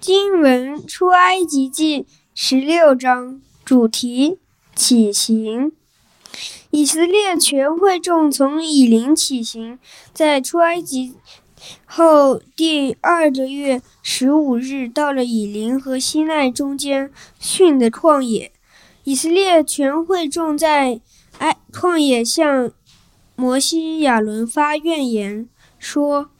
经文出埃及记十六章，主题起行。以色列全会众从以琳起行，在出埃及后第二个月十五日，到了以琳和西奈中间逊的旷野。以色列全会众在埃旷野向摩西、亚伦发怨言，说：“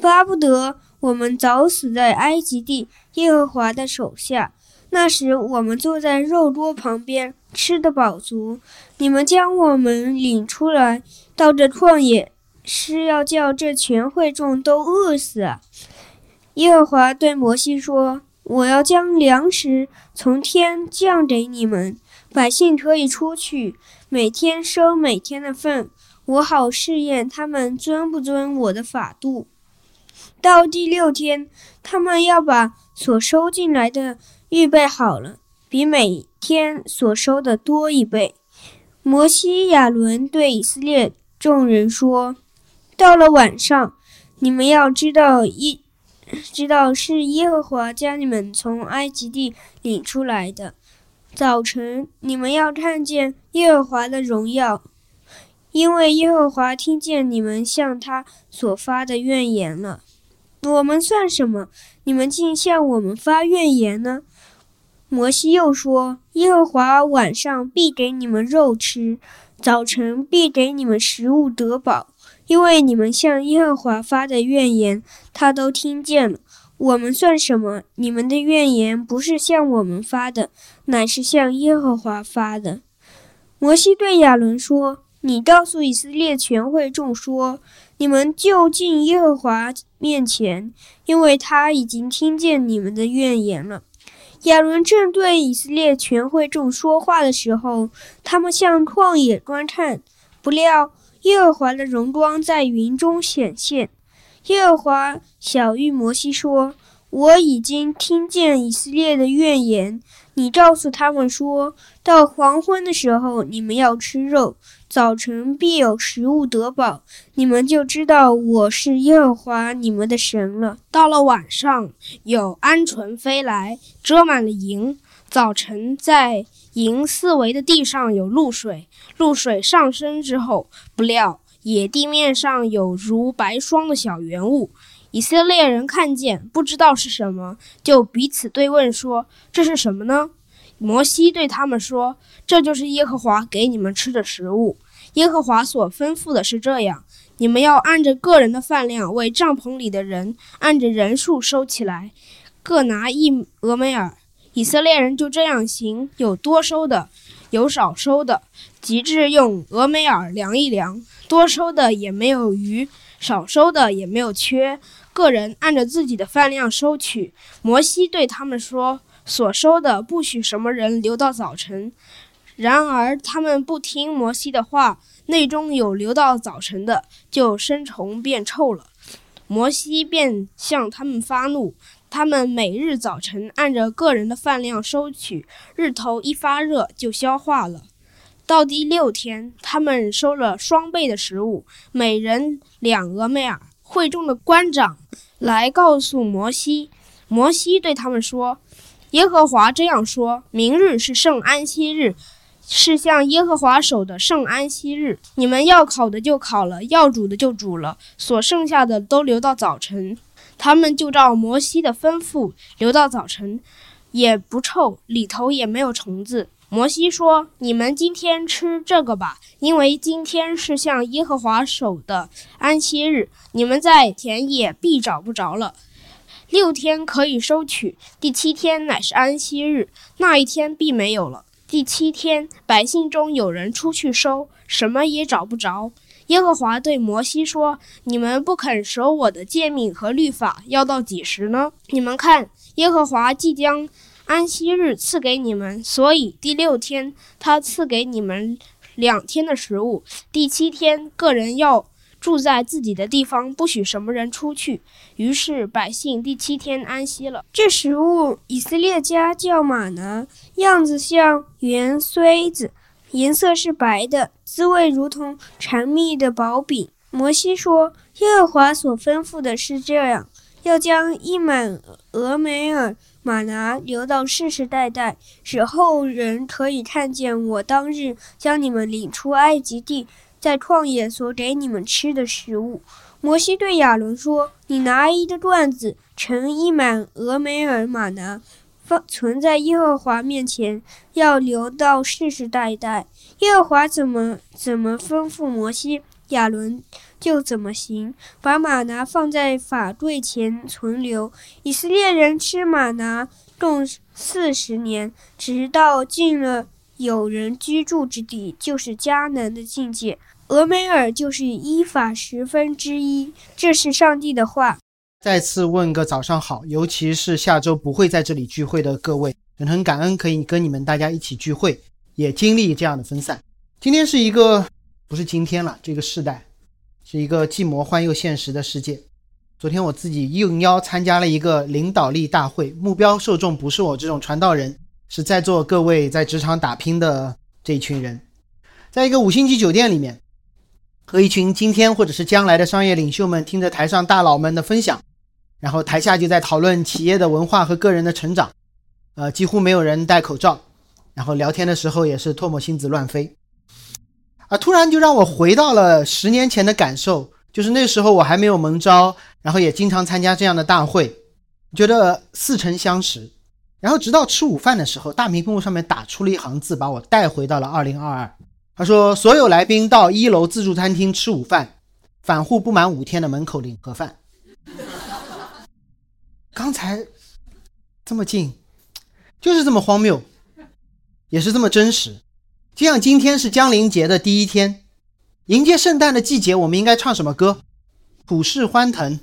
巴不得我们早死在埃及地。”耶和华的手下，那时我们坐在肉桌旁边，吃得饱足。你们将我们领出来到这旷野，是要叫这全会众都饿死！耶和华对摩西说：“我要将粮食从天降给你们，百姓可以出去，每天收每天的份，我好试验他们遵不遵我的法度。到第六天，他们要把。”所收进来的预备好了，比每天所收的多一倍。摩西、亚伦对以色列众人说：“到了晚上，你们要知道一知道是耶和华将你们从埃及地领出来的。早晨，你们要看见耶和华的荣耀，因为耶和华听见你们向他所发的怨言了。”我们算什么？你们竟向我们发怨言呢？摩西又说：“耶和华晚上必给你们肉吃，早晨必给你们食物得饱，因为你们向耶和华发的怨言，他都听见了。我们算什么？你们的怨言不是向我们发的，乃是向耶和华发的。”摩西对亚伦说：“你告诉以色列全会众说。”你们就近耶和华面前，因为他已经听见你们的怨言了。亚伦正对以色列全会众说话的时候，他们向旷野观看，不料耶和华的荣光在云中显现。耶和华小谕摩西说：“我已经听见以色列的怨言，你告诉他们说，到黄昏的时候，你们要吃肉。”早晨必有食物得饱，你们就知道我是耶和华你们的神了。到了晚上，有鹌鹑飞来，遮满了营。早晨，在营四围的地上有露水，露水上升之后，不料野地面上有如白霜的小圆物。以色列人看见，不知道是什么，就彼此对问说：“这是什么呢？”摩西对他们说：“这就是耶和华给你们吃的食物。耶和华所吩咐的是这样：你们要按着个人的饭量为帐篷里的人按着人数收起来，各拿一俄梅尔。以色列人就这样行，有多收的，有少收的，及至用俄梅尔量一量，多收的也没有余，少收的也没有缺，个人按着自己的饭量收取。摩西对他们说。”所收的不许什么人留到早晨。然而他们不听摩西的话，内中有留到早晨的，就生虫变臭了。摩西便向他们发怒。他们每日早晨按着个人的饭量收取，日头一发热就消化了。到第六天，他们收了双倍的食物，每人两俄梅尔。会众的官长来告诉摩西，摩西对他们说。耶和华这样说：“明日是圣安息日，是向耶和华守的圣安息日。你们要烤的就烤了，要煮的就煮了，所剩下的都留到早晨。”他们就照摩西的吩咐留到早晨，也不臭，里头也没有虫子。摩西说：“你们今天吃这个吧，因为今天是向耶和华守的安息日，你们在田野必找不着了。”六天可以收取，第七天乃是安息日，那一天必没有了。第七天，百姓中有人出去收，什么也找不着。耶和华对摩西说：“你们不肯守我的诫命和律法，要到几时呢？你们看，耶和华即将安息日赐给你们，所以第六天他赐给你们两天的食物。第七天，个人要。”住在自己的地方，不许什么人出去。于是百姓第七天安息了。这食物以色列家叫马拿，样子像圆锥子，颜色是白的，滋味如同缠蜜的薄饼。摩西说：“耶和华所吩咐的是这样：要将一满俄梅尔玛拿留到世世代代，使后人可以看见我当日将你们领出埃及地，在旷野所给你们吃的食物。”摩西对亚伦说：“你拿一个罐子盛一满俄梅尔玛拿，放存在耶和华面前，要留到世世代代。耶和华怎么怎么吩咐摩西，亚伦就怎么行，把玛拿放在法柜前存留。以色列人吃玛拿共四十年，直到进了有人居住之地，就是迦南的境界。”俄梅尔就是依法十分之一，这是上帝的话。再次问个早上好，尤其是下周不会在这里聚会的各位，很很感恩可以跟你们大家一起聚会，也经历这样的分散。今天是一个不是今天了，这个时代是一个既魔幻又现实的世界。昨天我自己应邀参加了一个领导力大会，目标受众不是我这种传道人，是在座各位在职场打拼的这一群人，在一个五星级酒店里面。和一群今天或者是将来的商业领袖们听着台上大佬们的分享，然后台下就在讨论企业的文化和个人的成长，呃，几乎没有人戴口罩，然后聊天的时候也是唾沫星子乱飞，啊，突然就让我回到了十年前的感受，就是那时候我还没有蒙招，然后也经常参加这样的大会，觉得似曾相识，然后直到吃午饭的时候，大屏幕上面打出了一行字，把我带回到了二零二二。他说：“所有来宾到一楼自助餐厅吃午饭，返沪不满五天的门口领盒饭。”刚才这么近，就是这么荒谬，也是这么真实。就像今天是江陵节的第一天，迎接圣诞的季节，我们应该唱什么歌？普世欢腾。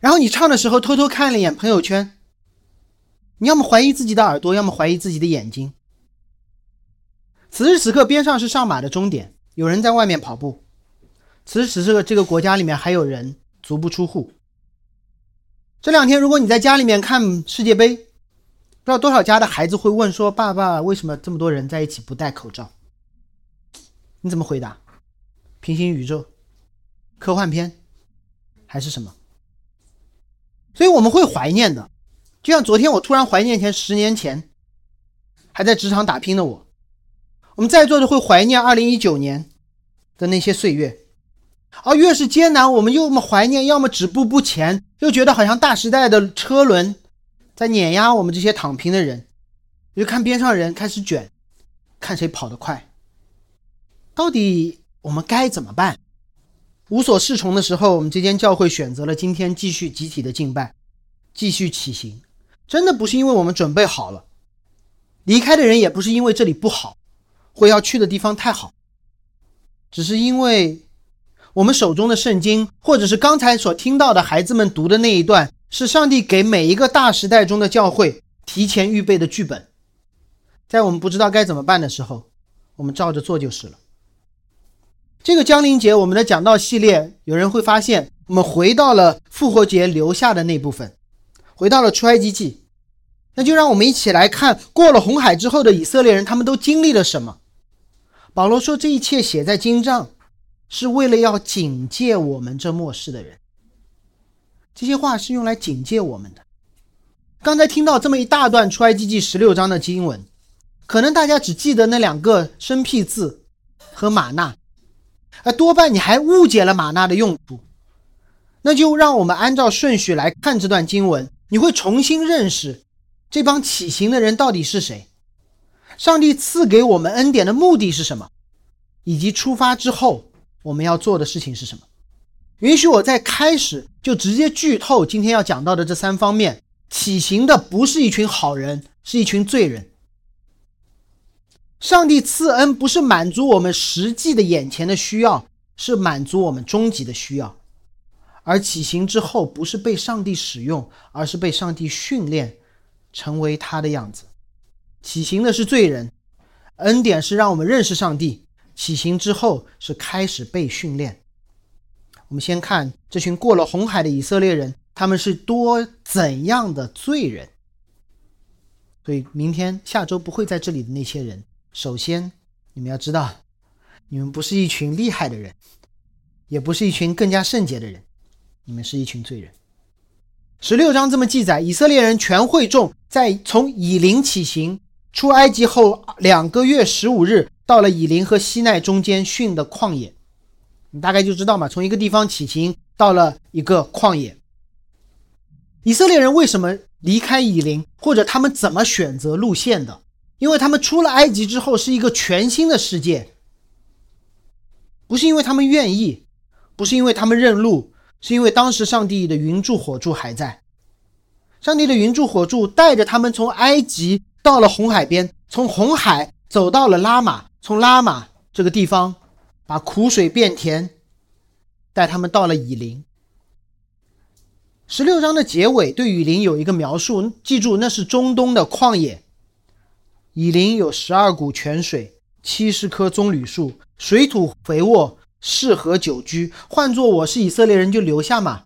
然后你唱的时候，偷偷看了一眼朋友圈，你要么怀疑自己的耳朵，要么怀疑自己的眼睛。此时此刻，边上是上马的终点，有人在外面跑步。此时此刻，这个国家里面还有人足不出户。这两天，如果你在家里面看世界杯，不知道多少家的孩子会问说：“爸爸，为什么这么多人在一起不戴口罩？”你怎么回答？平行宇宙、科幻片还是什么？所以我们会怀念的，就像昨天我突然怀念前十年前还在职场打拼的我。我们在座的会怀念二零一九年的那些岁月，而越是艰难，我们要么怀念，要么止步不前，又觉得好像大时代的车轮在碾压我们这些躺平的人。就看边上人开始卷，看谁跑得快。到底我们该怎么办？无所适从的时候，我们这间教会选择了今天继续集体的敬拜，继续起行。真的不是因为我们准备好了，离开的人也不是因为这里不好。或要去的地方太好，只是因为我们手中的圣经，或者是刚才所听到的孩子们读的那一段，是上帝给每一个大时代中的教会提前预备的剧本。在我们不知道该怎么办的时候，我们照着做就是了。这个江陵节，我们的讲道系列，有人会发现，我们回到了复活节留下的那部分，回到了出埃及记。那就让我们一起来看，过了红海之后的以色列人，他们都经历了什么。保罗说：“这一切写在经上，是为了要警戒我们这末世的人。这些话是用来警戒我们的。刚才听到这么一大段出埃及记十六章的经文，可能大家只记得那两个生僻字和玛纳，而多半你还误解了玛纳的用途。那就让我们按照顺序来看这段经文，你会重新认识这帮起行的人到底是谁。”上帝赐给我们恩典的目的是什么？以及出发之后我们要做的事情是什么？允许我在开始就直接剧透今天要讲到的这三方面：起行的不是一群好人，是一群罪人。上帝赐恩不是满足我们实际的眼前的需要，是满足我们终极的需要。而起行之后，不是被上帝使用，而是被上帝训练，成为他的样子。起行的是罪人，恩典是让我们认识上帝。起行之后是开始被训练。我们先看这群过了红海的以色列人，他们是多怎样的罪人？所以明天、下周不会在这里的那些人，首先你们要知道，你们不是一群厉害的人，也不是一群更加圣洁的人，你们是一群罪人。十六章这么记载：以色列人全会众在从以琳起行，出埃及后两个月十五日，到了以琳和西奈中间训的旷野。你大概就知道嘛，从一个地方起行，到了一个旷野。以色列人为什么离开以琳，或者他们怎么选择路线的？因为他们出了埃及之后是一个全新的世界，不是因为他们愿意，不是因为他们认路，是因为当时上帝的云柱火柱还在。上帝的云柱火柱带着他们从埃及到了红海边，从红海走到了拉玛，从拉玛这个地方把苦水变甜，带他们到了以林。十六章的结尾对雨林有一个描述，记住那是中东的旷野。以林有十二股泉水，七十棵棕榈树，水土肥沃，适合久居。换做我是以色列人，就留下嘛。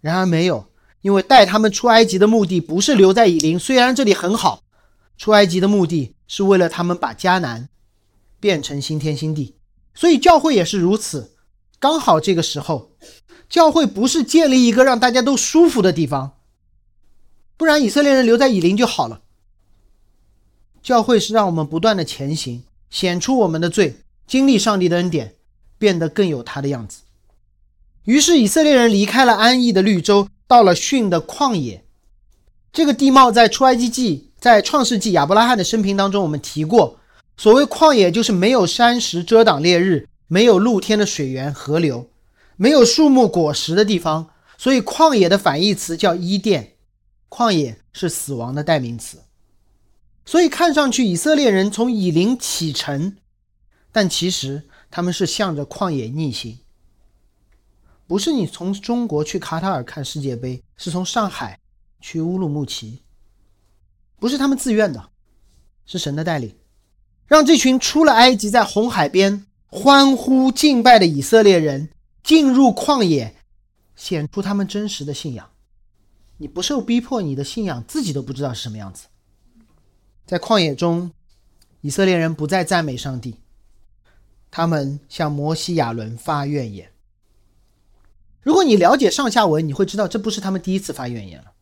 然而没有，因为带他们出埃及的目的不是留在以林，虽然这里很好，出埃及的目的是为了他们把迦南变成新天新地。所以教会也是如此，刚好这个时候。教会不是建立一个让大家都舒服的地方，不然以色列人留在以琳就好了。教会是让我们不断的前行，显出我们的罪，经历上帝的恩典，变得更有他的样子。于是以色列人离开了安逸的绿洲，到了逊的旷野。这个地貌在出埃及记、在创世纪亚伯拉罕的生平当中我们提过。所谓旷野，就是没有山石遮挡烈日，没有露天的水源河流。没有树木果实的地方，所以旷野的反义词叫伊甸。旷野是死亡的代名词。所以看上去以色列人从以琳启程，但其实他们是向着旷野逆行。不是你从中国去卡塔尔看世界杯，是从上海去乌鲁木齐，不是他们自愿的，是神的带领，让这群出了埃及，在红海边欢呼敬拜的以色列人。进入旷野，显出他们真实的信仰。你不受逼迫，你的信仰自己都不知道是什么样子。在旷野中，以色列人不再赞美上帝，他们向摩西、亚伦发怨言。如果你了解上下文，你会知道这不是他们第一次发怨言了。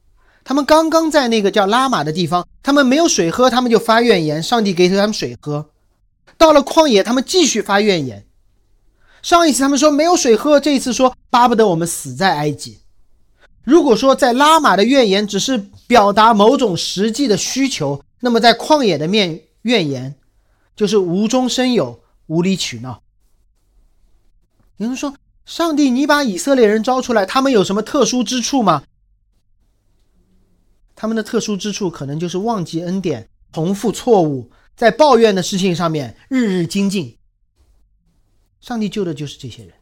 他们刚刚在那个叫拉玛的地方，他们没有水喝，他们就发怨言，上帝给他们水喝。到了旷野，他们继续发怨言。上一次他们说没有水喝，这一次说巴不得我们死在埃及。如果说在拉玛的怨言只是表达某种实际的需求，那么在旷野的面怨言就是无中生有、无理取闹。有人说：“上帝，你把以色列人招出来，他们有什么特殊之处吗？”他们的特殊之处可能就是忘记恩典、重复错误，在抱怨的事情上面日日精进。上帝救的就是这些人，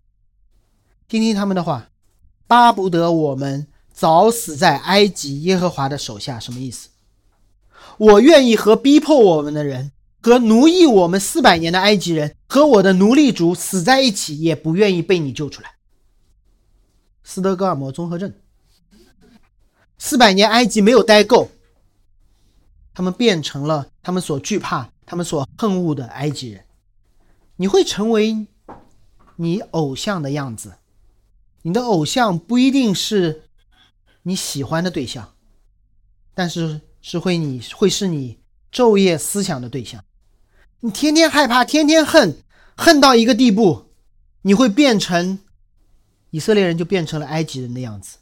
听听他们的话，巴不得我们早死在埃及耶和华的手下，什么意思？我愿意和逼迫我们的人，和奴役我们四百年的埃及人，和我的奴隶主死在一起，也不愿意被你救出来。斯德哥尔摩综合症，四百年埃及没有待够，他们变成了他们所惧怕、他们所恨恶的埃及人。你会成为？你偶像的样子，你的偶像不一定是你喜欢的对象，但是是会你会是你昼夜思想的对象。你天天害怕，天天恨，恨到一个地步，你会变成以色列人，就变成了埃及人的样子，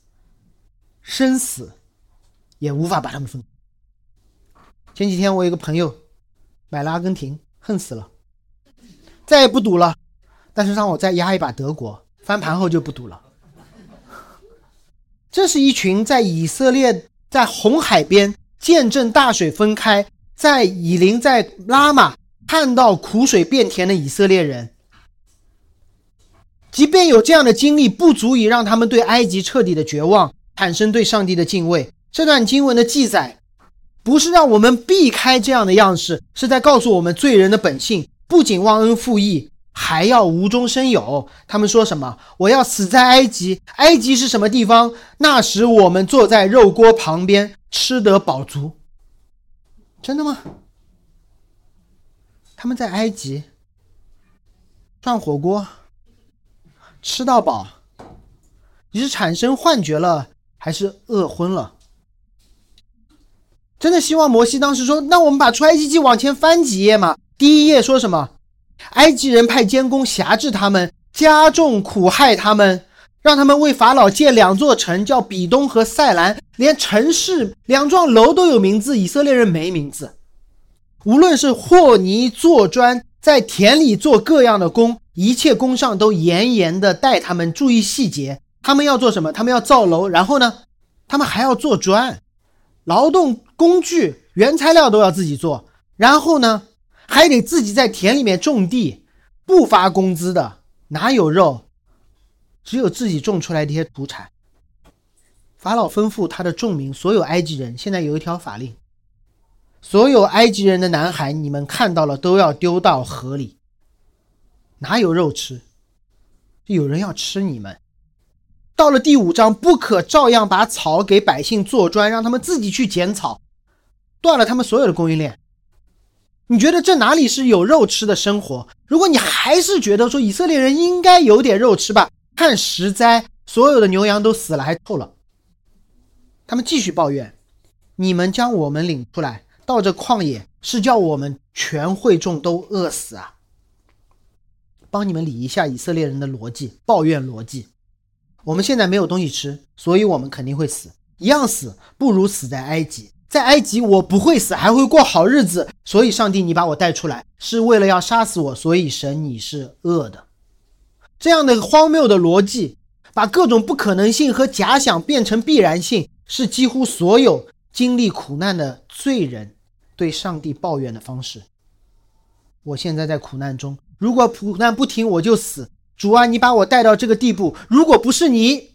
生死也无法把他们分。前几天我有个朋友买了阿根廷，恨死了，再也不赌了。但是让我再压一把德国，翻盘后就不赌了。这是一群在以色列在红海边见证大水分开，在以琳在拉玛看到苦水变甜的以色列人。即便有这样的经历，不足以让他们对埃及彻底的绝望，产生对上帝的敬畏。这段经文的记载，不是让我们避开这样的样式，是在告诉我们罪人的本性，不仅忘恩负义。还要无中生有。他们说什么？我要死在埃及。埃及是什么地方？那时我们坐在肉锅旁边，吃得饱足。真的吗？他们在埃及涮火锅，吃到饱。你是产生幻觉了，还是饿昏了？真的希望摩西当时说：“那我们把出埃及记往前翻几页嘛？”第一页说什么？埃及人派监工辖制他们，加重苦害他们，让他们为法老建两座城，叫比东和塞兰，连城市两幢楼都有名字，以色列人没名字。无论是和泥做砖，在田里做各样的工，一切工上都严严的待他们注意细节。他们要做什么？他们要造楼，然后呢，他们还要做砖，劳动工具、原材料都要自己做，然后呢？还得自己在田里面种地，不发工资的，哪有肉？只有自己种出来这些土产。法老吩咐他的众民，所有埃及人，现在有一条法令：所有埃及人的男孩，你们看到了都要丢到河里。哪有肉吃？有人要吃你们。到了第五章，不可照样把草给百姓做砖，让他们自己去捡草，断了他们所有的供应链。你觉得这哪里是有肉吃的生活？如果你还是觉得说以色列人应该有点肉吃吧，看十灾，所有的牛羊都死了还臭了。他们继续抱怨：“你们将我们领出来到这旷野，是叫我们全会众都饿死啊！”帮你们理一下以色列人的逻辑，抱怨逻辑。我们现在没有东西吃，所以我们肯定会死，一样死，不如死在埃及。在埃及，我不会死，还会过好日子。所以，上帝，你把我带出来，是为了要杀死我。所以，神，你是恶的。这样的荒谬的逻辑，把各种不可能性和假想变成必然性，是几乎所有经历苦难的罪人对上帝抱怨的方式。我现在在苦难中，如果苦难不停，我就死。主啊，你把我带到这个地步，如果不是你，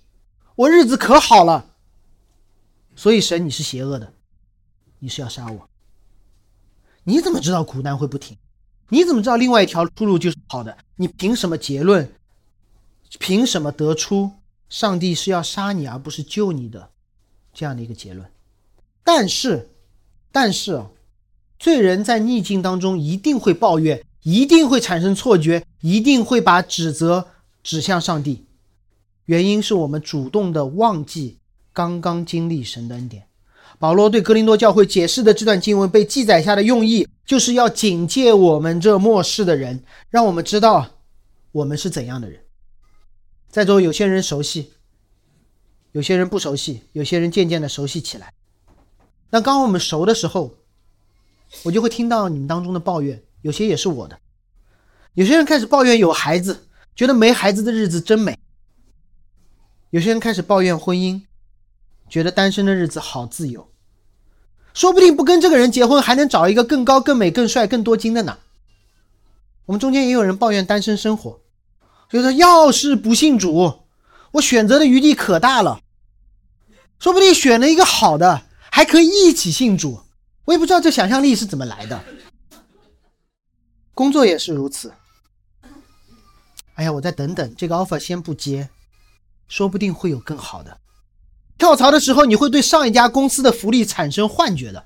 我日子可好了。所以，神，你是邪恶的。你是要杀我？你怎么知道苦难会不停？你怎么知道另外一条出路就是好的？你凭什么结论？凭什么得出上帝是要杀你而不是救你的这样的一个结论？但是，但是，罪人在逆境当中一定会抱怨，一定会产生错觉，一定会把指责指向上帝。原因是我们主动的忘记刚刚经历神的恩典。保罗对格林多教会解释的这段经文被记载下的用意，就是要警戒我们这末世的人，让我们知道我们是怎样的人。在座有些人熟悉，有些人不熟悉，有些人渐渐的熟悉起来。那刚我们熟的时候，我就会听到你们当中的抱怨，有些也是我的。有些人开始抱怨有孩子，觉得没孩子的日子真美。有些人开始抱怨婚姻。觉得单身的日子好自由，说不定不跟这个人结婚，还能找一个更高、更美、更帅、更多金的呢。我们中间也有人抱怨单身生活，就说要是不信主，我选择的余地可大了，说不定选了一个好的，还可以一起信主。我也不知道这想象力是怎么来的。工作也是如此。哎呀，我再等等，这个 offer 先不接，说不定会有更好的。跳槽的时候，你会对上一家公司的福利产生幻觉的，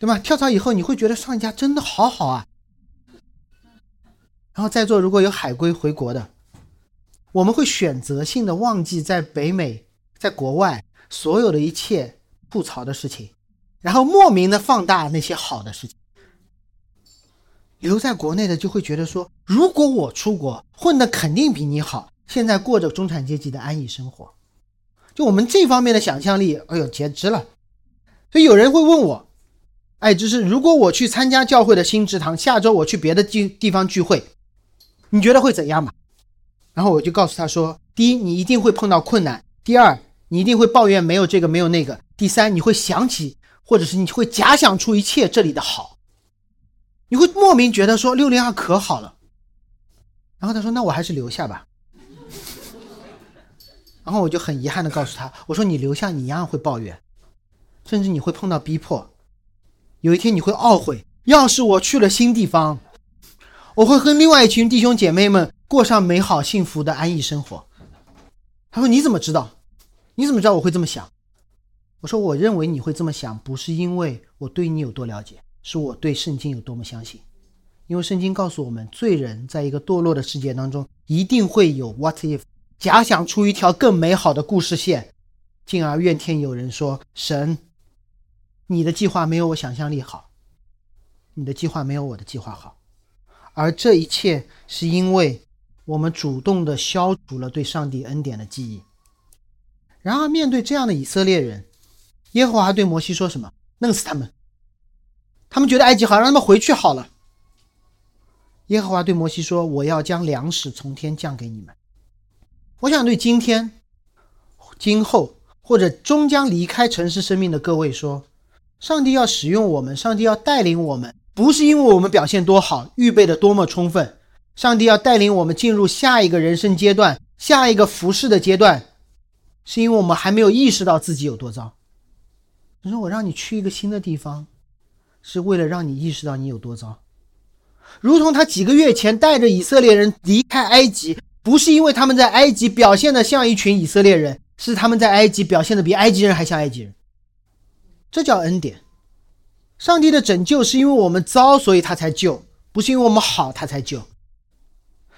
对吧？跳槽以后，你会觉得上一家真的好好啊。然后在座如果有海归回国的，我们会选择性的忘记在北美、在国外所有的一切吐槽的事情，然后莫名的放大那些好的事情。留在国内的就会觉得说，如果我出国混的肯定比你好，现在过着中产阶级的安逸生活。就我们这方面的想象力，哎呦，简直了！所以有人会问我，哎，就是如果我去参加教会的新职堂，下周我去别的地地方聚会，你觉得会怎样嘛？然后我就告诉他说：第一，你一定会碰到困难；第二，你一定会抱怨没有这个没有那个；第三，你会想起或者是你会假想出一切这里的好，你会莫名觉得说六零二可好了。然后他说：那我还是留下吧。然后我就很遗憾的告诉他，我说你留下你一样会抱怨，甚至你会碰到逼迫，有一天你会懊悔，要是我去了新地方，我会和另外一群弟兄姐妹们过上美好幸福的安逸生活。他说你怎么知道？你怎么知道我会这么想？我说我认为你会这么想，不是因为我对你有多了解，是我对圣经有多么相信。因为圣经告诉我们，罪人在一个堕落的世界当中，一定会有 what if。假想出一条更美好的故事线，进而怨天尤人，说神，你的计划没有我想象力好，你的计划没有我的计划好，而这一切是因为我们主动的消除了对上帝恩典的记忆。然而，面对这样的以色列人，耶和华对摩西说什么？弄死他们！他们觉得埃及好，让他们回去好了。耶和华对摩西说：“我要将粮食从天降给你们。”我想对今天、今后或者终将离开城市生命的各位说：上帝要使用我们，上帝要带领我们，不是因为我们表现多好，预备的多么充分。上帝要带领我们进入下一个人生阶段，下一个服饰的阶段，是因为我们还没有意识到自己有多糟。你说我让你去一个新的地方，是为了让你意识到你有多糟。如同他几个月前带着以色列人离开埃及，不是因为他们在埃及表现的像一群以色列人，是他们在埃及表现的比埃及人还像埃及人。这叫恩典。上帝的拯救是因为我们糟，所以他才救，不是因为我们好他才救。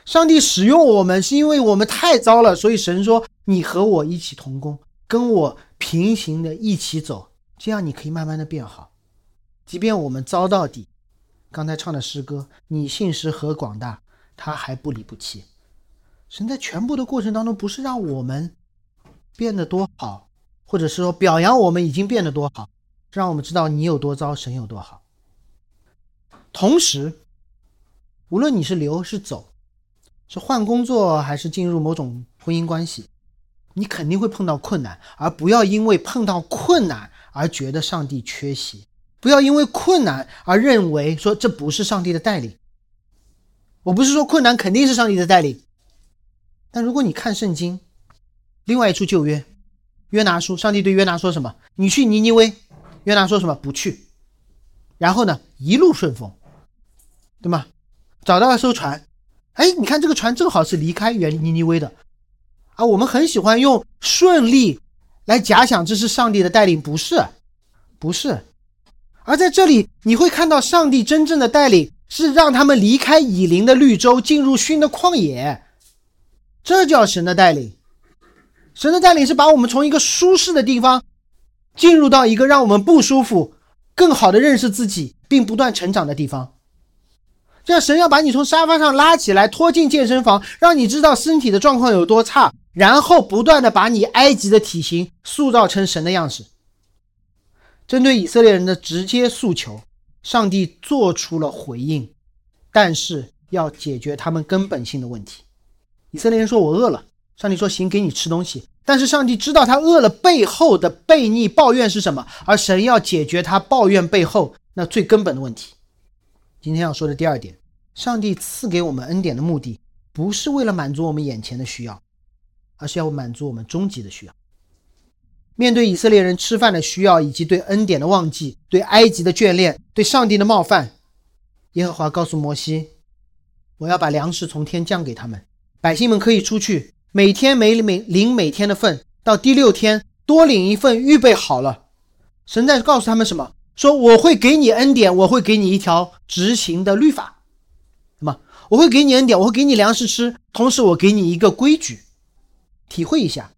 上帝使用我们是因为我们太糟了，所以神说：“你和我一起同工，跟我平行的一起走，这样你可以慢慢的变好。即便我们糟到底。”刚才唱的诗歌，你信实和广大，他还不离不弃。神在全部的过程当中，不是让我们变得多好，或者是说表扬我们已经变得多好，让我们知道你有多糟，神有多好。同时，无论你是留是走，是换工作还是进入某种婚姻关系，你肯定会碰到困难，而不要因为碰到困难而觉得上帝缺席。不要因为困难而认为说这不是上帝的带领。我不是说困难肯定是上帝的带领，但如果你看圣经，另外一处旧约，约拿书，上帝对约拿说什么？你去尼尼微。约拿说什么？不去。然后呢，一路顺风，对吗？找到了艘船，哎，你看这个船正好是离开原尼尼微的，啊，我们很喜欢用顺利来假想这是上帝的带领，不是，不是。而在这里，你会看到上帝真正的带领是让他们离开以林的绿洲，进入熏的旷野。这叫神的带领。神的带领是把我们从一个舒适的地方，进入到一个让我们不舒服、更好的认识自己并不断成长的地方。这，神要把你从沙发上拉起来，拖进健身房，让你知道身体的状况有多差，然后不断的把你埃及的体型塑造成神的样式。针对以色列人的直接诉求，上帝做出了回应，但是要解决他们根本性的问题。以色列人说：“我饿了。”上帝说：“行，给你吃东西。”但是上帝知道他饿了背后的悖逆抱怨是什么，而神要解决他抱怨背后那最根本的问题。今天要说的第二点，上帝赐给我们恩典的目的，不是为了满足我们眼前的需要，而是要满足我们终极的需要。面对以色列人吃饭的需要，以及对恩典的忘记，对埃及的眷恋，对上帝的冒犯，耶和华告诉摩西：“我要把粮食从天降给他们，百姓们可以出去，每天每每领每天的份，到第六天多领一份，预备好了。”神在告诉他们什么？说我会给你恩典，我会给你一条执行的律法。什么？我会给你恩典，我会给你粮食吃，同时我给你一个规矩，体会一下。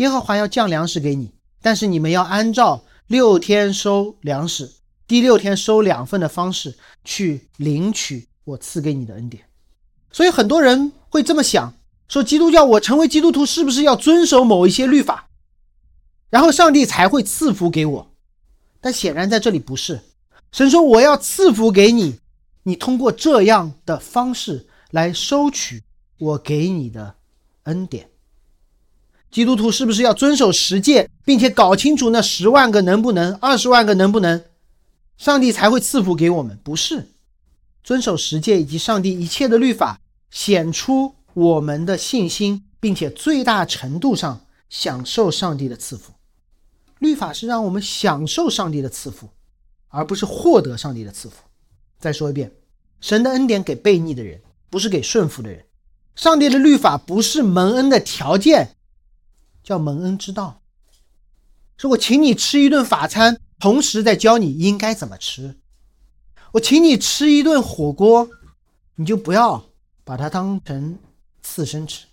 耶和华要降粮食给你，但是你们要按照六天收粮食，第六天收两份的方式去领取我赐给你的恩典。所以很多人会这么想：说基督教我成为基督徒是不是要遵守某一些律法，然后上帝才会赐福给我？但显然在这里不是。神说我要赐福给你，你通过这样的方式来收取我给你的恩典。基督徒是不是要遵守十诫，并且搞清楚那十万个能不能，二十万个能不能，上帝才会赐福给我们？不是，遵守十诫以及上帝一切的律法，显出我们的信心，并且最大程度上享受上帝的赐福。律法是让我们享受上帝的赐福，而不是获得上帝的赐福。再说一遍，神的恩典给悖逆的人，不是给顺服的人。上帝的律法不是蒙恩的条件。叫蒙恩之道，说我请你吃一顿法餐，同时在教你应该怎么吃。我请你吃一顿火锅，你就不要把它当成刺身吃。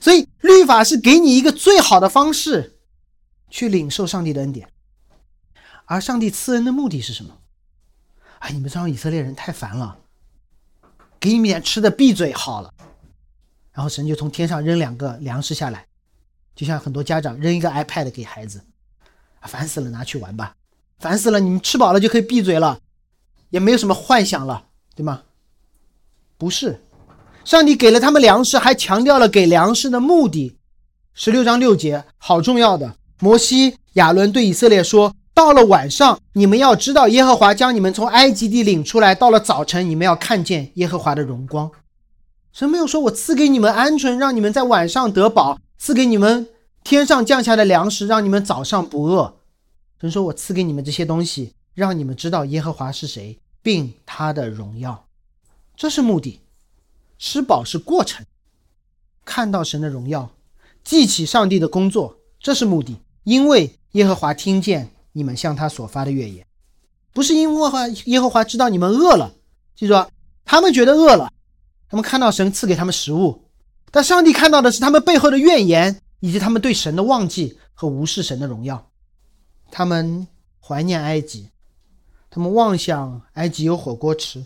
所以律法是给你一个最好的方式，去领受上帝的恩典。而上帝赐恩的目的是什么？哎，你们这帮以色列人太烦了，给你们点吃的，闭嘴好了。然后神就从天上扔两个粮食下来，就像很多家长扔一个 iPad 给孩子，烦死了，拿去玩吧。烦死了，你们吃饱了就可以闭嘴了，也没有什么幻想了，对吗？不是，上帝给了他们粮食，还强调了给粮食的目的。十六章六节，好重要的。摩西、亚伦对以色列说：“到了晚上，你们要知道耶和华将你们从埃及地领出来；到了早晨，你们要看见耶和华的荣光。”神没有说：“我赐给你们鹌鹑，让你们在晚上得饱；赐给你们天上降下的粮食，让你们早上不饿。”神说：“我赐给你们这些东西，让你们知道耶和华是谁，并他的荣耀。”这是目的，吃饱是过程。看到神的荣耀，记起上帝的工作，这是目的。因为耶和华听见你们向他所发的怨言，不是因为话耶和华知道你们饿了。记住，他们觉得饿了，他们看到神赐给他们食物，但上帝看到的是他们背后的怨言，以及他们对神的忘记和无视神的荣耀。他们怀念埃及，他们妄想埃及有火锅吃。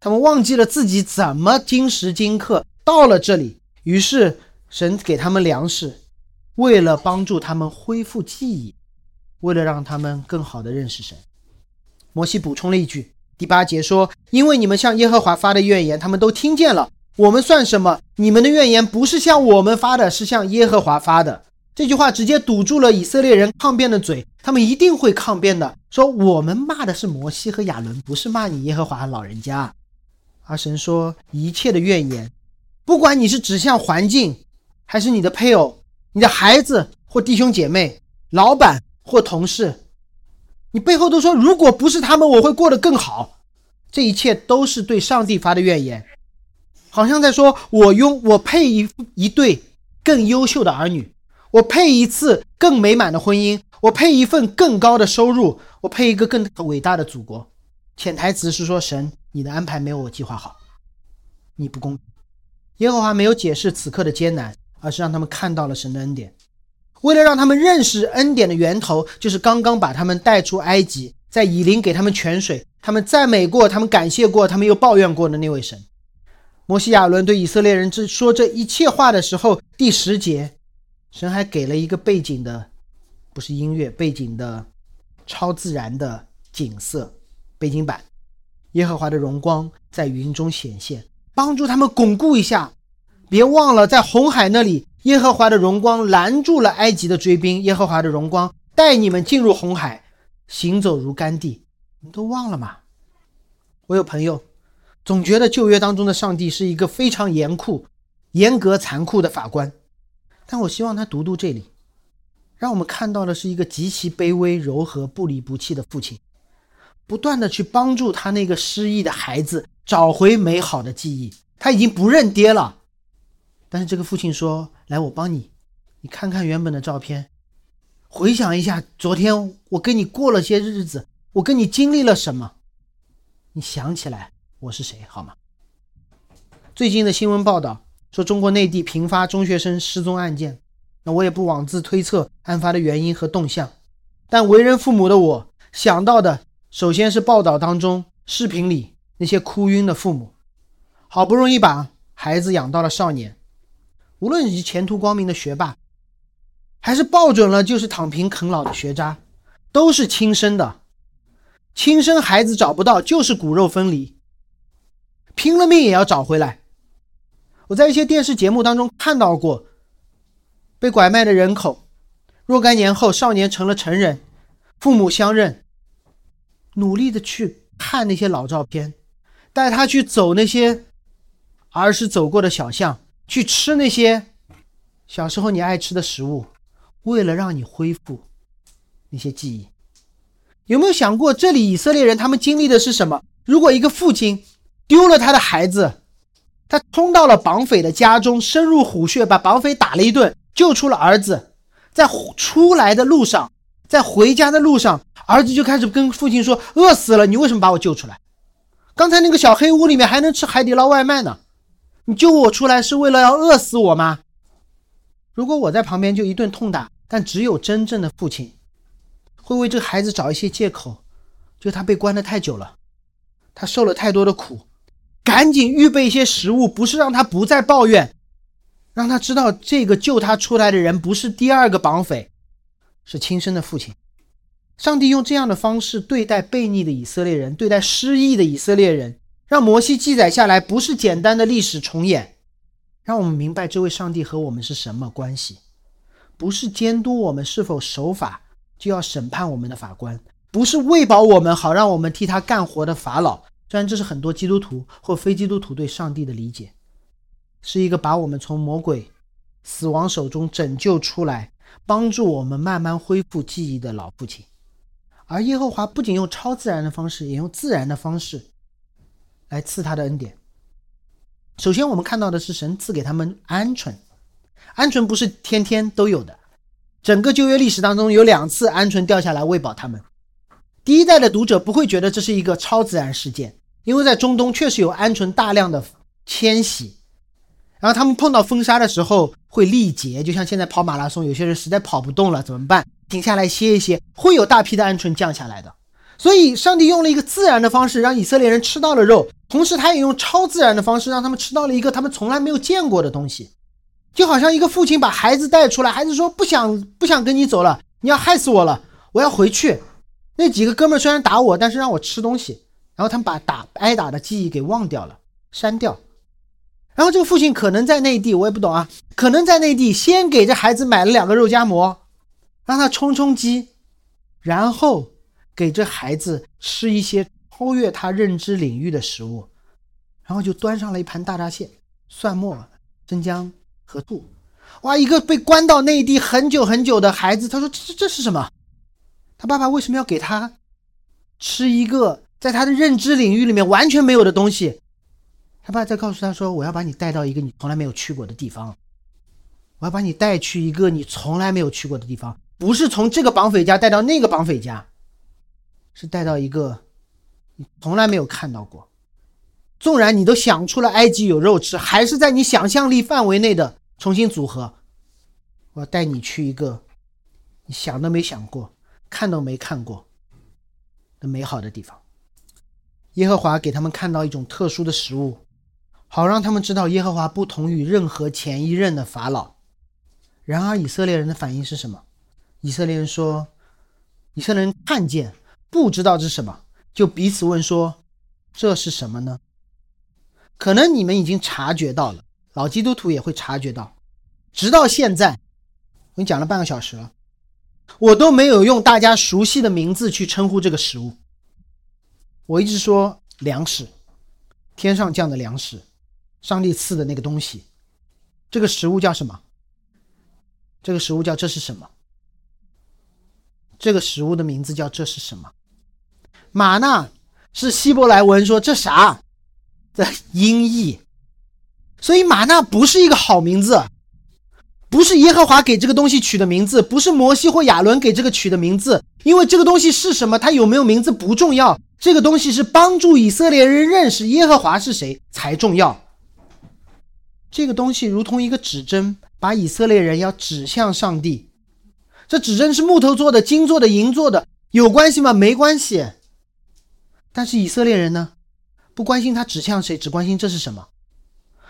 他们忘记了自己怎么今时今刻到了这里，于是神给他们粮食，为了帮助他们恢复记忆，为了让他们更好的认识神。摩西补充了一句，第八节说：“因为你们向耶和华发的怨言，他们都听见了。我们算什么？你们的怨言不是向我们发的，是向耶和华发的。”这句话直接堵住了以色列人抗辩的嘴，他们一定会抗辩的，说：“我们骂的是摩西和亚伦，不是骂你耶和华老人家。”阿神说：“一切的怨言，不管你是指向环境，还是你的配偶、你的孩子或弟兄姐妹、老板或同事，你背后都说，如果不是他们，我会过得更好。这一切都是对上帝发的怨言，好像在说：我拥我配一一对更优秀的儿女，我配一次更美满的婚姻，我配一份更高的收入，我配一个更伟大的祖国。潜台词是说神。”你的安排没有我计划好，你不公。耶和华没有解释此刻的艰难，而是让他们看到了神的恩典。为了让他们认识恩典的源头，就是刚刚把他们带出埃及，在以林给他们泉水，他们赞美过，他们感谢过，他们又抱怨过的那位神。摩西亚伦对以色列人这说这一切话的时候，第十节，神还给了一个背景的，不是音乐背景的，超自然的景色背景板。耶和华的荣光在云中显现，帮助他们巩固一下。别忘了，在红海那里，耶和华的荣光拦住了埃及的追兵。耶和华的荣光带你们进入红海，行走如干地。你都忘了吗？我有朋友总觉得旧约当中的上帝是一个非常严酷、严格、残酷的法官，但我希望他读读这里，让我们看到的是一个极其卑微、柔和、不离不弃的父亲。不断的去帮助他那个失忆的孩子找回美好的记忆，他已经不认爹了。但是这个父亲说：“来，我帮你，你看看原本的照片，回想一下昨天我跟你过了些日子，我跟你经历了什么，你想起来我是谁好吗？”最近的新闻报道说中国内地频发中学生失踪案件，那我也不妄自推测案发的原因和动向，但为人父母的我想到的。首先是报道当中、视频里那些哭晕的父母，好不容易把孩子养到了少年，无论是前途光明的学霸，还是抱准了就是躺平啃老的学渣，都是亲生的。亲生孩子找不到，就是骨肉分离，拼了命也要找回来。我在一些电视节目当中看到过，被拐卖的人口，若干年后少年成了成人，父母相认。努力的去看那些老照片，带他去走那些儿时走过的小巷，去吃那些小时候你爱吃的食物，为了让你恢复那些记忆。有没有想过，这里以色列人他们经历的是什么？如果一个父亲丢了他的孩子，他冲到了绑匪的家中，深入虎穴，把绑匪打了一顿，救出了儿子，在出来的路上。在回家的路上，儿子就开始跟父亲说：“饿死了，你为什么把我救出来？刚才那个小黑屋里面还能吃海底捞外卖呢，你救我出来是为了要饿死我吗？”如果我在旁边就一顿痛打，但只有真正的父亲，会为这个孩子找一些借口，就他被关的太久了，他受了太多的苦，赶紧预备一些食物，不是让他不再抱怨，让他知道这个救他出来的人不是第二个绑匪，是亲生的父亲。上帝用这样的方式对待悖逆的以色列人，对待失意的以色列人，让摩西记载下来，不是简单的历史重演，让我们明白这位上帝和我们是什么关系。不是监督我们是否守法就要审判我们的法官，不是喂饱我们好让我们替他干活的法老。虽然这是很多基督徒或非基督徒对上帝的理解，是一个把我们从魔鬼死亡手中拯救出来，帮助我们慢慢恢复记忆的老父亲。而耶和华不仅用超自然的方式，也用自然的方式来赐他的恩典。首先，我们看到的是神赐给他们鹌鹑。鹌鹑不是天天都有的，整个旧约历史当中有两次鹌鹑掉下来喂饱他们。第一代的读者不会觉得这是一个超自然事件，因为在中东确实有鹌鹑大量的迁徙，然后他们碰到风沙的时候会力竭，就像现在跑马拉松，有些人实在跑不动了怎么办？停下来歇一歇，会有大批的鹌鹑降下来的。所以，上帝用了一个自然的方式让以色列人吃到了肉，同时他也用超自然的方式让他们吃到了一个他们从来没有见过的东西。就好像一个父亲把孩子带出来，孩子说不想不想跟你走了，你要害死我了，我要回去。那几个哥们虽然打我，但是让我吃东西，然后他们把打挨打的记忆给忘掉了，删掉。然后这个父亲可能在内地，我也不懂啊，可能在内地先给这孩子买了两个肉夹馍，让他充充饥，然后给这孩子吃一些超越他认知领域的食物，然后就端上了一盘大闸蟹、蒜末、生姜。和醋，哇！一个被关到内地很久很久的孩子，他说：“这这是什么？他爸爸为什么要给他吃一个在他的认知领域里面完全没有的东西？”他爸在告诉他说：“我要把你带到一个你从来没有去过的地方，我要把你带去一个你从来没有去过的地方，不是从这个绑匪家带到那个绑匪家，是带到一个你从来没有看到过。”纵然你都想出了埃及有肉吃，还是在你想象力范围内的重新组合。我要带你去一个你想都没想过、看都没看过的美好的地方。耶和华给他们看到一种特殊的食物，好让他们知道耶和华不同于任何前一任的法老。然而以色列人的反应是什么？以色列人说：“以色列人看见，不知道这是什么，就彼此问说：这是什么呢？”可能你们已经察觉到了，老基督徒也会察觉到。直到现在，我跟你讲了半个小时了，我都没有用大家熟悉的名字去称呼这个食物。我一直说粮食，天上降的粮食，上帝赐的那个东西。这个食物叫什么？这个食物叫这是什么？这个食物的名字叫这是什么？玛纳是希伯来文说这啥？的音译，所以玛纳不是一个好名字，不是耶和华给这个东西取的名字，不是摩西或亚伦给这个取的名字，因为这个东西是什么，它有没有名字不重要，这个东西是帮助以色列人认识耶和华是谁才重要。这个东西如同一个指针，把以色列人要指向上帝。这指针是木头做的、金做的、银做的，有关系吗？没关系。但是以色列人呢？不关心他指向谁，只关心这是什么。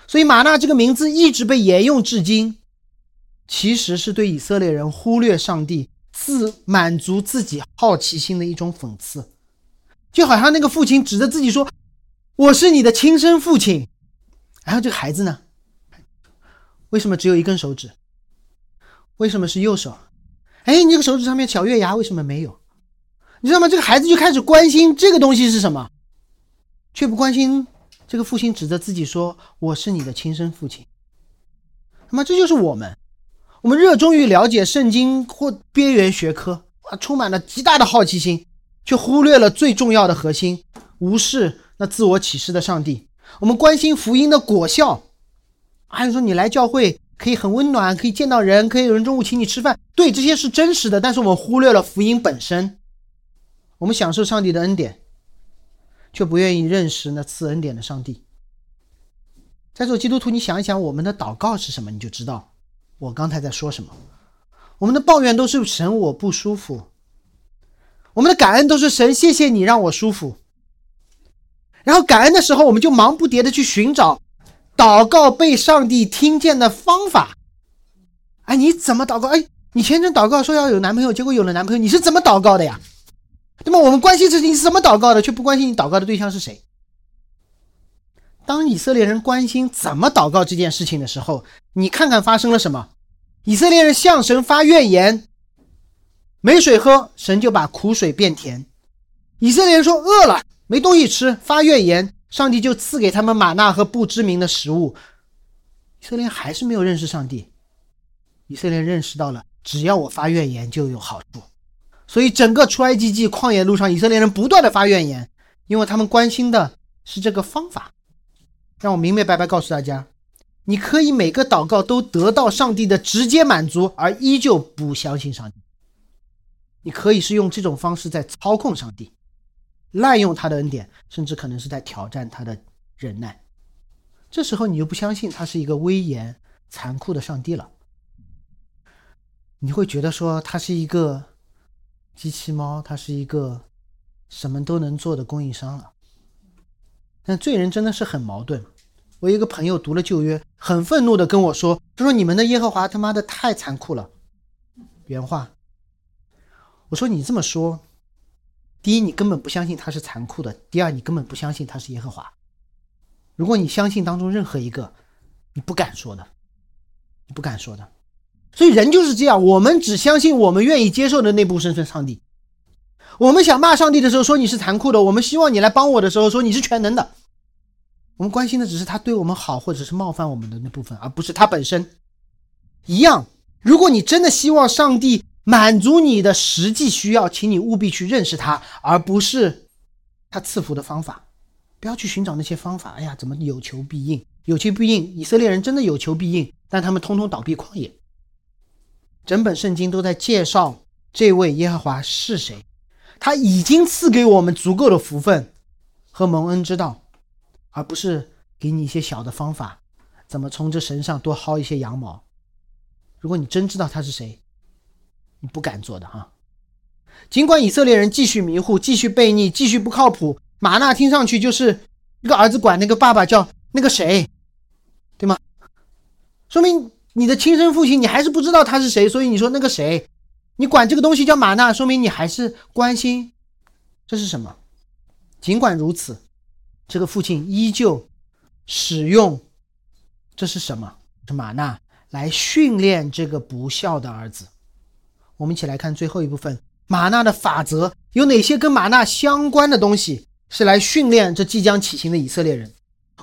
所以玛纳这个名字一直被沿用至今，其实是对以色列人忽略上帝、自满足自己好奇心的一种讽刺。就好像那个父亲指着自己说：“我是你的亲生父亲。”然后这个孩子呢？为什么只有一根手指？为什么是右手？哎，你这个手指上面小月牙为什么没有？你知道吗？这个孩子就开始关心这个东西是什么。却不关心这个父亲指着自己说：“我是你的亲生父亲。”那么这就是我们，我们热衷于了解圣经或边缘学科啊，充满了极大的好奇心，却忽略了最重要的核心，无视那自我启示的上帝。我们关心福音的果效，还有说你来教会可以很温暖，可以见到人，可以有人中午请你吃饭，对这些是真实的，但是我们忽略了福音本身。我们享受上帝的恩典。却不愿意认识那赐恩典的上帝。在座基督徒，你想一想，我们的祷告是什么，你就知道我刚才在说什么。我们的抱怨都是神我不舒服，我们的感恩都是神谢谢你让我舒服。然后感恩的时候，我们就忙不迭的去寻找祷告被上帝听见的方法。哎，你怎么祷告？哎，你前阵祷告说要有男朋友，结果有了男朋友，你是怎么祷告的呀？那么？我们关心这事情是怎么祷告的，却不关心你祷告的对象是谁。当以色列人关心怎么祷告这件事情的时候，你看看发生了什么？以色列人向神发怨言，没水喝，神就把苦水变甜。以色列人说饿了。没东西吃，发怨言，上帝就赐给他们玛纳和不知名的食物。以色列还是没有认识上帝。以色列人认识到了，只要我发怨言就有好处。所以整个出埃及记旷野路上，以色列人不断的发怨言，因为他们关心的是这个方法。让我明明白白告诉大家，你可以每个祷告都得到上帝的直接满足，而依旧不相信上帝。你可以是用这种方式在操控上帝。滥用他的恩典，甚至可能是在挑战他的忍耐。这时候你就不相信他是一个威严残酷的上帝了，你会觉得说他是一个机器猫，他是一个什么都能做的供应商了。但罪人真的是很矛盾。我一个朋友读了旧约，很愤怒的跟我说：“他说你们的耶和华他妈的太残酷了。”原话。我说你这么说。第一，你根本不相信他是残酷的；第二，你根本不相信他是耶和华。如果你相信当中任何一个，你不敢说的，你不敢说的。所以人就是这样，我们只相信我们愿意接受的那部分上帝。我们想骂上帝的时候说你是残酷的，我们希望你来帮我的时候说你是全能的。我们关心的只是他对我们好，或者是冒犯我们的那部分，而不是他本身。一样，如果你真的希望上帝。满足你的实际需要，请你务必去认识他，而不是他赐福的方法。不要去寻找那些方法。哎呀，怎么有求必应？有求必应，以色列人真的有求必应，但他们通通倒闭旷野。整本圣经都在介绍这位耶和华是谁，他已经赐给我们足够的福分和蒙恩之道，而不是给你一些小的方法，怎么从这神上多薅一些羊毛。如果你真知道他是谁。你不敢做的哈，尽管以色列人继续迷糊，继续悖逆，继续不靠谱。玛纳听上去就是一个儿子管那个爸爸叫那个谁，对吗？说明你的亲生父亲你还是不知道他是谁，所以你说那个谁，你管这个东西叫玛纳，说明你还是关心这是什么。尽管如此，这个父亲依旧使用这是什么？是玛纳来训练这个不孝的儿子。我们一起来看最后一部分，玛纳的法则有哪些跟玛纳相关的东西是来训练这即将起行的以色列人？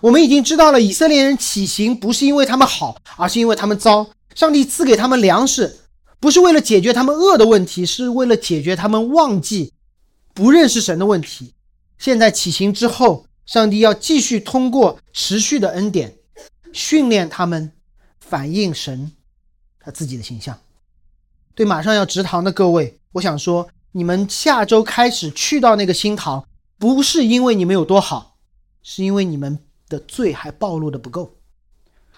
我们已经知道了，以色列人起行不是因为他们好，而是因为他们糟。上帝赐给他们粮食，不是为了解决他们饿的问题，是为了解决他们忘记、不认识神的问题。现在起行之后，上帝要继续通过持续的恩典，训练他们反映神他自己的形象。对马上要植堂的各位，我想说，你们下周开始去到那个新堂，不是因为你们有多好，是因为你们的罪还暴露的不够，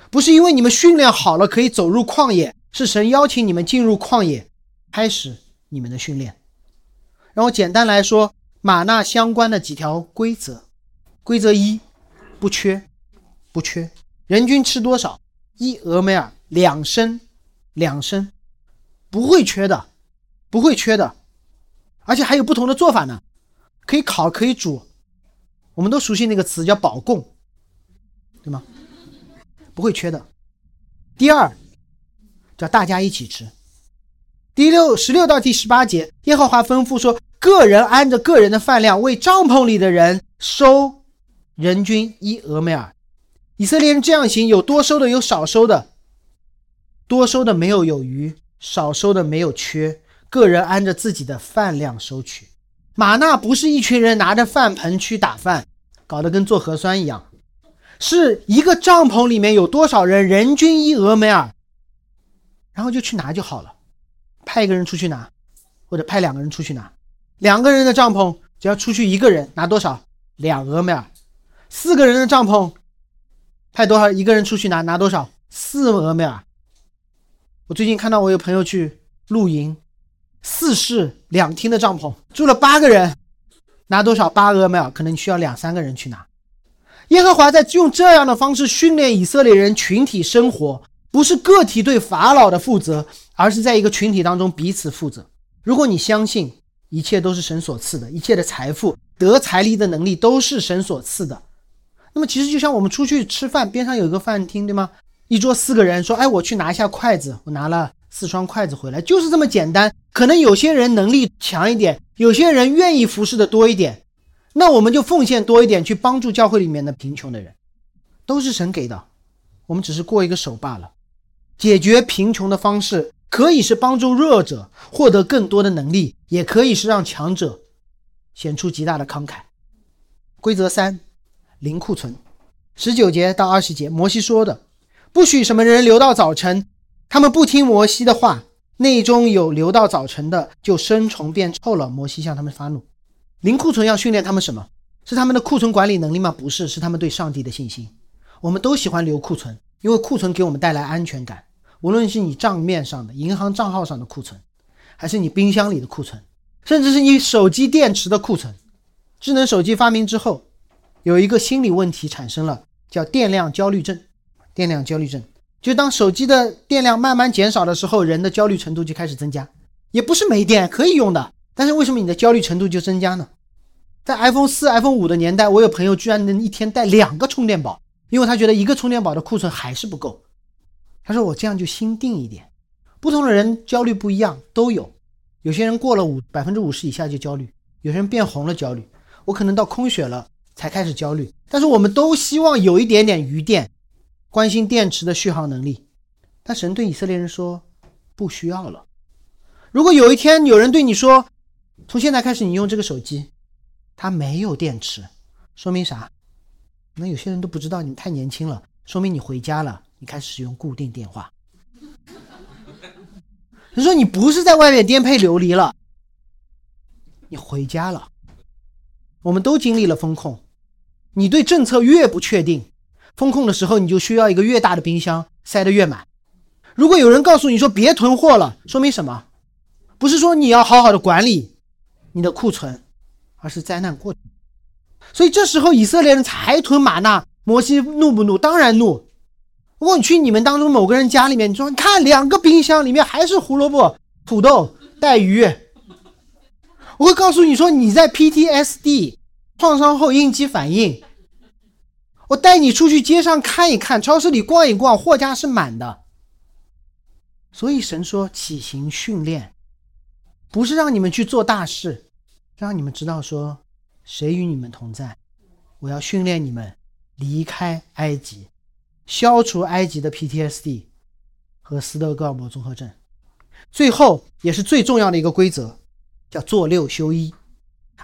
不是因为你们训练好了可以走入旷野，是神邀请你们进入旷野，开始你们的训练。然后简单来说，马纳相关的几条规则：规则一，不缺，不缺，人均吃多少？一俄梅尔两升，两升。不会缺的，不会缺的，而且还有不同的做法呢，可以烤，可以煮，我们都熟悉那个词叫保供，对吗？不会缺的。第二，叫大家一起吃。第六十六到第十八节，耶和华吩咐说，个人按着个人的饭量为帐篷里的人收人均一俄美尔。以色列人这样行，有多收的，有少收的，多收的没有有余。少收的没有缺，个人按着自己的饭量收取。玛纳不是一群人拿着饭盆去打饭，搞得跟做核酸一样，是一个帐篷里面有多少人，人均一俄美尔，然后就去拿就好了。派一个人出去拿，或者派两个人出去拿。两个人的帐篷只要出去一个人拿多少？两俄美尔。四个人的帐篷派多少？一个人出去拿拿多少？四俄梅尔。我最近看到我有朋友去露营，四室两厅的帐篷，住了八个人，拿多少八俄麦尔？可能需要两三个人去拿。耶和华在用这样的方式训练以色列人群体生活，不是个体对法老的负责，而是在一个群体当中彼此负责。如果你相信一切都是神所赐的，一切的财富、得财力的能力都是神所赐的，那么其实就像我们出去吃饭，边上有一个饭厅，对吗？一桌四个人说：“哎，我去拿一下筷子，我拿了四双筷子回来，就是这么简单。可能有些人能力强一点，有些人愿意服侍的多一点。”那我们就奉献多一点，去帮助教会里面的贫穷的人，都是神给的，我们只是过一个手罢了。解决贫穷的方式可以是帮助弱者获得更多的能力，也可以是让强者显出极大的慷慨。规则三：零库存。十九节到二十节，摩西说的，不许什么人留到早晨，他们不听摩西的话，内中有留到早晨的，就生虫变臭了。摩西向他们发怒。零库存要训练他们什么？是他们的库存管理能力吗？不是，是他们对上帝的信心。我们都喜欢留库存，因为库存给我们带来安全感。无论是你账面上的银行账号上的库存，还是你冰箱里的库存，甚至是你手机电池的库存。智能手机发明之后，有一个心理问题产生了，叫电量焦虑症。电量焦虑症，就当手机的电量慢慢减少的时候，人的焦虑程度就开始增加。也不是没电可以用的，但是为什么你的焦虑程度就增加呢？在 iPhone 四、iPhone 五的年代，我有朋友居然能一天带两个充电宝，因为他觉得一个充电宝的库存还是不够。他说：“我这样就心定一点。”不同的人焦虑不一样，都有。有些人过了五百分之五十以下就焦虑，有些人变红了焦虑。我可能到空血了才开始焦虑。但是我们都希望有一点点余电，关心电池的续航能力。但神对以色列人说：“不需要了。”如果有一天有人对你说：“从现在开始你用这个手机。”它没有电池，说明啥？那有些人都不知道，你太年轻了。说明你回家了，你开始使用固定电话。他说你不是在外面颠沛流离了，你回家了。我们都经历了风控，你对政策越不确定，风控的时候你就需要一个越大的冰箱，塞得越满。如果有人告诉你说别囤货了，说明什么？不是说你要好好的管理你的库存。而是灾难过，所以这时候以色列人才囤玛纳。摩西怒不怒？当然怒。如果你去你们当中某个人家里面，你说你看两个冰箱里面还是胡萝卜、土豆、带鱼，我会告诉你说你在 PTSD 创伤后应激反应。我带你出去街上看一看，超市里逛一逛，货架是满的。所以神说起行训练，不是让你们去做大事。让你们知道说，谁与你们同在？我要训练你们离开埃及，消除埃及的 PTSD 和斯德哥尔摩综合症。最后也是最重要的一个规则，叫做六休一。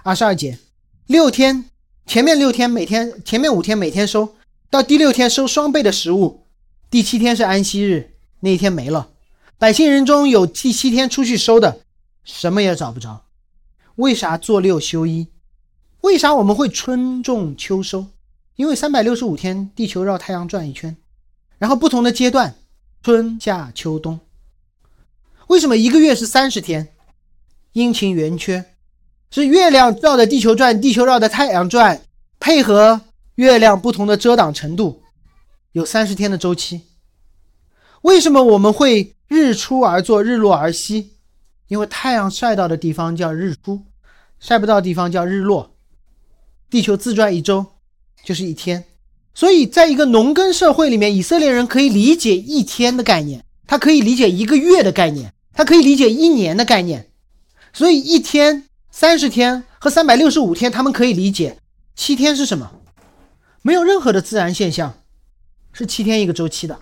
二十二节，六天，前面六天每天，前面五天每天收到第六天收双倍的食物，第七天是安息日，那一天没了。百姓人中有第七天出去收的，什么也找不着。为啥做六休一？为啥我们会春种秋收？因为三百六十五天，地球绕太阳转一圈，然后不同的阶段，春夏秋冬。为什么一个月是三十天？阴晴圆缺，是月亮绕着地球转，地球绕着太阳转，配合月亮不同的遮挡程度，有三十天的周期。为什么我们会日出而作，日落而息？因为太阳晒到的地方叫日出，晒不到的地方叫日落。地球自转一周就是一天，所以在一个农耕社会里面，以色列人可以理解一天的概念，他可以理解一个月的概念，他可以理解一年的概念。所以一天、三十天和三百六十五天，他们可以理解。七天是什么？没有任何的自然现象，是七天一个周期的。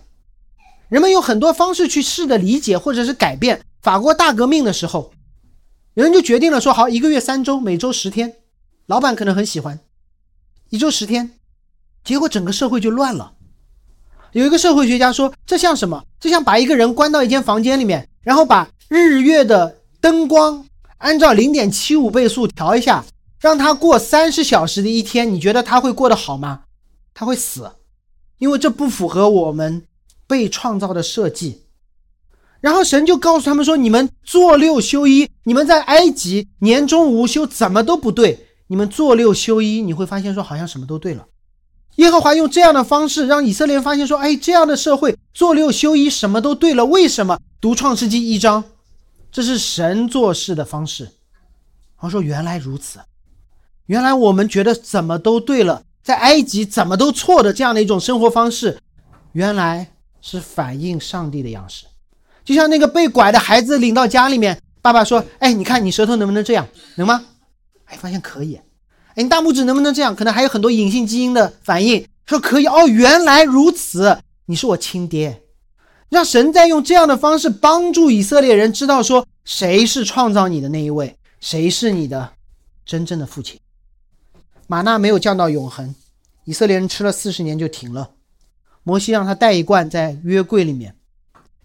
人们用很多方式去试着理解或者是改变。法国大革命的时候，有人就决定了说：“好，一个月三周，每周十天。”老板可能很喜欢，一周十天，结果整个社会就乱了。有一个社会学家说：“这像什么？这像把一个人关到一间房间里面，然后把日月的灯光按照零点七五倍速调一下，让他过三十小时的一天。你觉得他会过得好吗？他会死，因为这不符合我们被创造的设计。”然后神就告诉他们说：“你们做六休一，你们在埃及年终无休，怎么都不对。你们做六休一，你会发现说好像什么都对了。耶和华用这样的方式让以色列人发现说：哎，这样的社会做六休一什么都对了。为什么？读创世纪一章，这是神做事的方式。我说原来如此，原来我们觉得怎么都对了，在埃及怎么都错的这样的一种生活方式，原来是反映上帝的样式。”就像那个被拐的孩子领到家里面，爸爸说：“哎，你看你舌头能不能这样，能吗？”哎，发现可以。哎，你大拇指能不能这样？可能还有很多隐性基因的反应，说可以。哦，原来如此，你是我亲爹。让神在用这样的方式帮助以色列人知道说谁是创造你的那一位，谁是你的真正的父亲。玛纳没有降到永恒，以色列人吃了四十年就停了。摩西让他带一罐在约柜里面。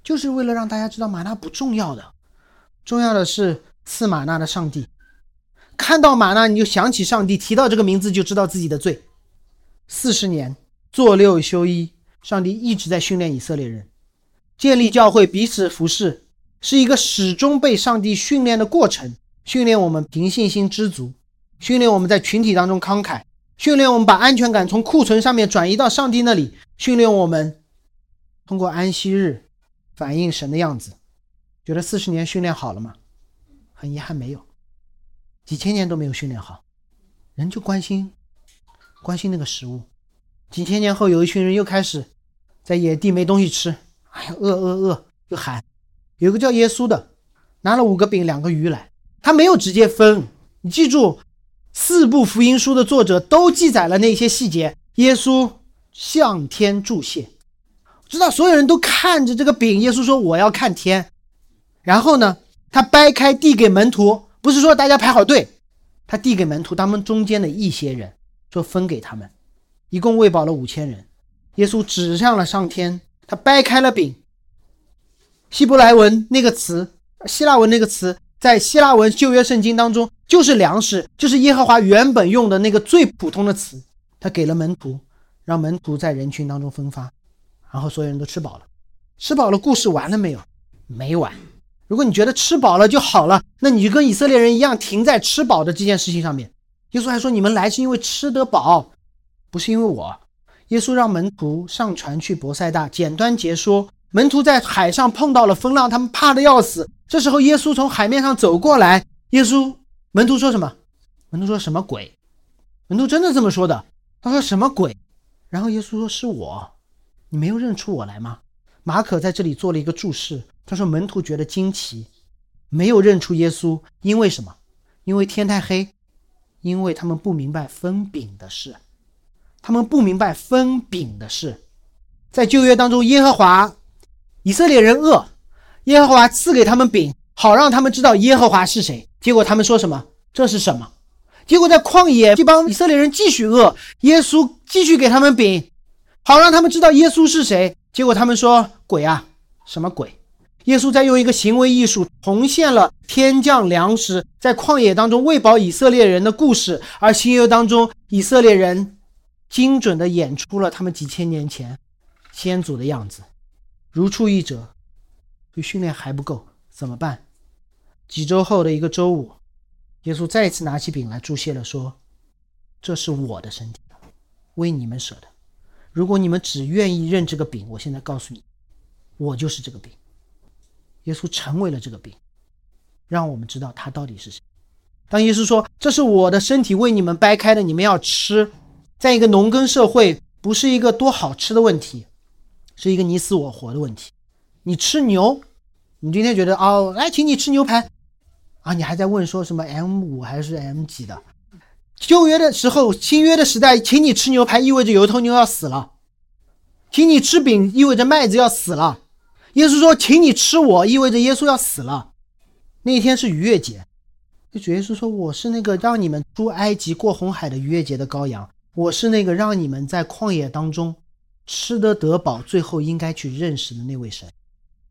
就是为了让大家知道玛纳不重要的，重要的是赐玛纳的上帝。看到玛纳你就想起上帝，提到这个名字就知道自己的罪。四十年做六休一，上帝一直在训练以色列人，建立教会，彼此服侍，是一个始终被上帝训练的过程。训练我们凭信心知足，训练我们在群体当中慷慨，训练我们把安全感从库存上面转移到上帝那里，训练我们通过安息日。反映神的样子，觉得四十年训练好了吗？很遗憾没有，几千年都没有训练好，人就关心关心那个食物。几千年后，有一群人又开始在野地没东西吃，哎呀，饿饿饿，就喊。有个叫耶稣的，拿了五个饼两个鱼来，他没有直接分。你记住，四部福音书的作者都记载了那些细节。耶稣向天祝谢。知道所有人都看着这个饼，耶稣说：“我要看天。”然后呢，他掰开递给门徒，不是说大家排好队，他递给门徒，他们中间的一些人说分给他们，一共喂饱了五千人。耶稣指向了上天，他掰开了饼。希伯来文那个词，希腊文那个词，在希腊文旧约圣经当中就是粮食，就是耶和华原本用的那个最普通的词。他给了门徒，让门徒在人群当中分发。然后所有人都吃饱了，吃饱了，故事完了没有？没完。如果你觉得吃饱了就好了，那你就跟以色列人一样，停在吃饱的这件事情上面。耶稣还说：“你们来是因为吃得饱，不是因为我。”耶稣让门徒上船去博塞大，简单结说，门徒在海上碰到了风浪，他们怕的要死。这时候耶稣从海面上走过来，耶稣门徒说什么？门徒说什么鬼？门徒真的这么说的。他说什么鬼？然后耶稣说是我。你没有认出我来吗？马可在这里做了一个注释，他说门徒觉得惊奇，没有认出耶稣，因为什么？因为天太黑，因为他们不明白分饼的事，他们不明白分饼的事。在旧约当中，耶和华以色列人饿，耶和华赐给他们饼，好让他们知道耶和华是谁。结果他们说什么？这是什么？结果在旷野，这帮以色列人继续饿，耶稣继续给他们饼。好让他们知道耶稣是谁，结果他们说鬼啊，什么鬼？耶稣在用一个行为艺术重现了天降粮食在旷野当中喂饱以色列人的故事，而新约当中以色列人精准地演出了他们几千年前先祖的样子，如出一辙。对训练还不够，怎么办？几周后的一个周五，耶稣再次拿起饼来祝谢了，说：“这是我的身体，为你们舍的。”如果你们只愿意认这个饼，我现在告诉你，我就是这个饼。耶稣成为了这个饼，让我们知道他到底是谁。当耶稣说：“这是我的身体，为你们掰开的，你们要吃。”在一个农耕社会，不是一个多好吃的问题，是一个你死我活的问题。你吃牛，你今天觉得哦，来，请你吃牛排啊，你还在问说什么 M 五还是 M 几的？旧约的时候，新约的时代，请你吃牛排意味着有一头牛要死了；请你吃饼意味着麦子要死了。耶稣说：“请你吃我，意味着耶稣要死了。”那天是逾越节，主耶稣说：“我是那个让你们出埃及过红海的逾越节的羔羊，我是那个让你们在旷野当中吃得得饱，最后应该去认识的那位神。”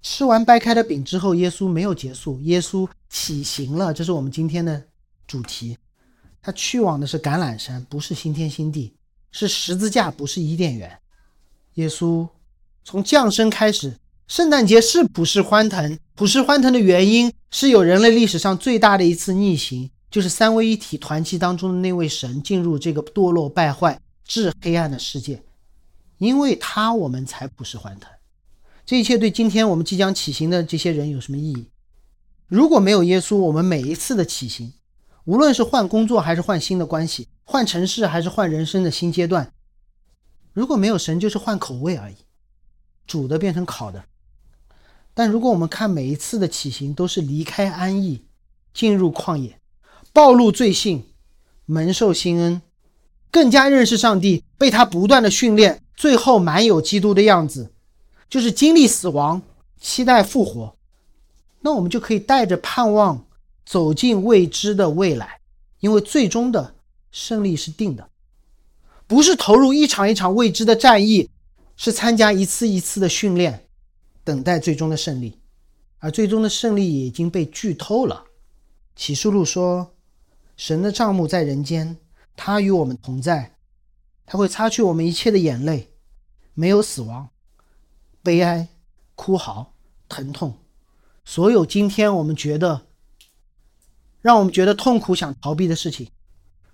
吃完掰开的饼之后，耶稣没有结束，耶稣起行了。这是我们今天的主题。他去往的是橄榄山，不是新天新地，是十字架，不是伊甸园。耶稣从降生开始，圣诞节是普世欢腾，普世欢腾的原因是有人类历史上最大的一次逆行，就是三位一体团契当中的那位神进入这个堕落败坏、至黑暗的世界，因为他我们才普世欢腾。这一切对今天我们即将起行的这些人有什么意义？如果没有耶稣，我们每一次的起行，无论是换工作还是换新的关系，换城市还是换人生的新阶段，如果没有神，就是换口味而已，煮的变成烤的。但如果我们看每一次的起行都是离开安逸，进入旷野，暴露罪性，蒙受新恩，更加认识上帝，被他不断的训练，最后满有基督的样子，就是经历死亡，期待复活。那我们就可以带着盼望走进未知的未来，因为最终的胜利是定的，不是投入一场一场未知的战役，是参加一次一次的训练，等待最终的胜利，而最终的胜利已经被剧透了。启示录说，神的账目在人间，他与我们同在，他会擦去我们一切的眼泪，没有死亡、悲哀、哭嚎、疼痛。所有今天我们觉得让我们觉得痛苦、想逃避的事情，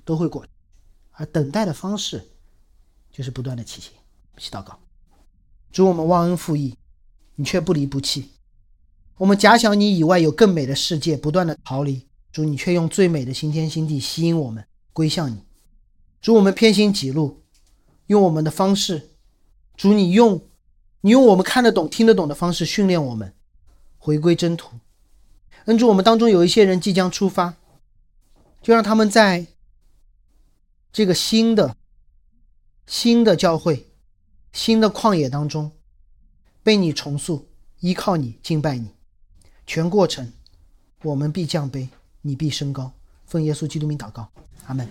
都会过，而等待的方式就是不断的祈求、祈祷告。主，我们忘恩负义，你却不离不弃；我们假想你以外有更美的世界，不断的逃离。主，你却用最美的新天新地吸引我们归向你。主，我们偏行己路，用我们的方式。主，你用你用我们看得懂、听得懂的方式训练我们。回归真途，恩主，我们当中有一些人即将出发，就让他们在这个新的、新的教会、新的旷野当中，被你重塑，依靠你，敬拜你。全过程，我们必降卑，你必升高。奉耶稣基督名祷告，阿门。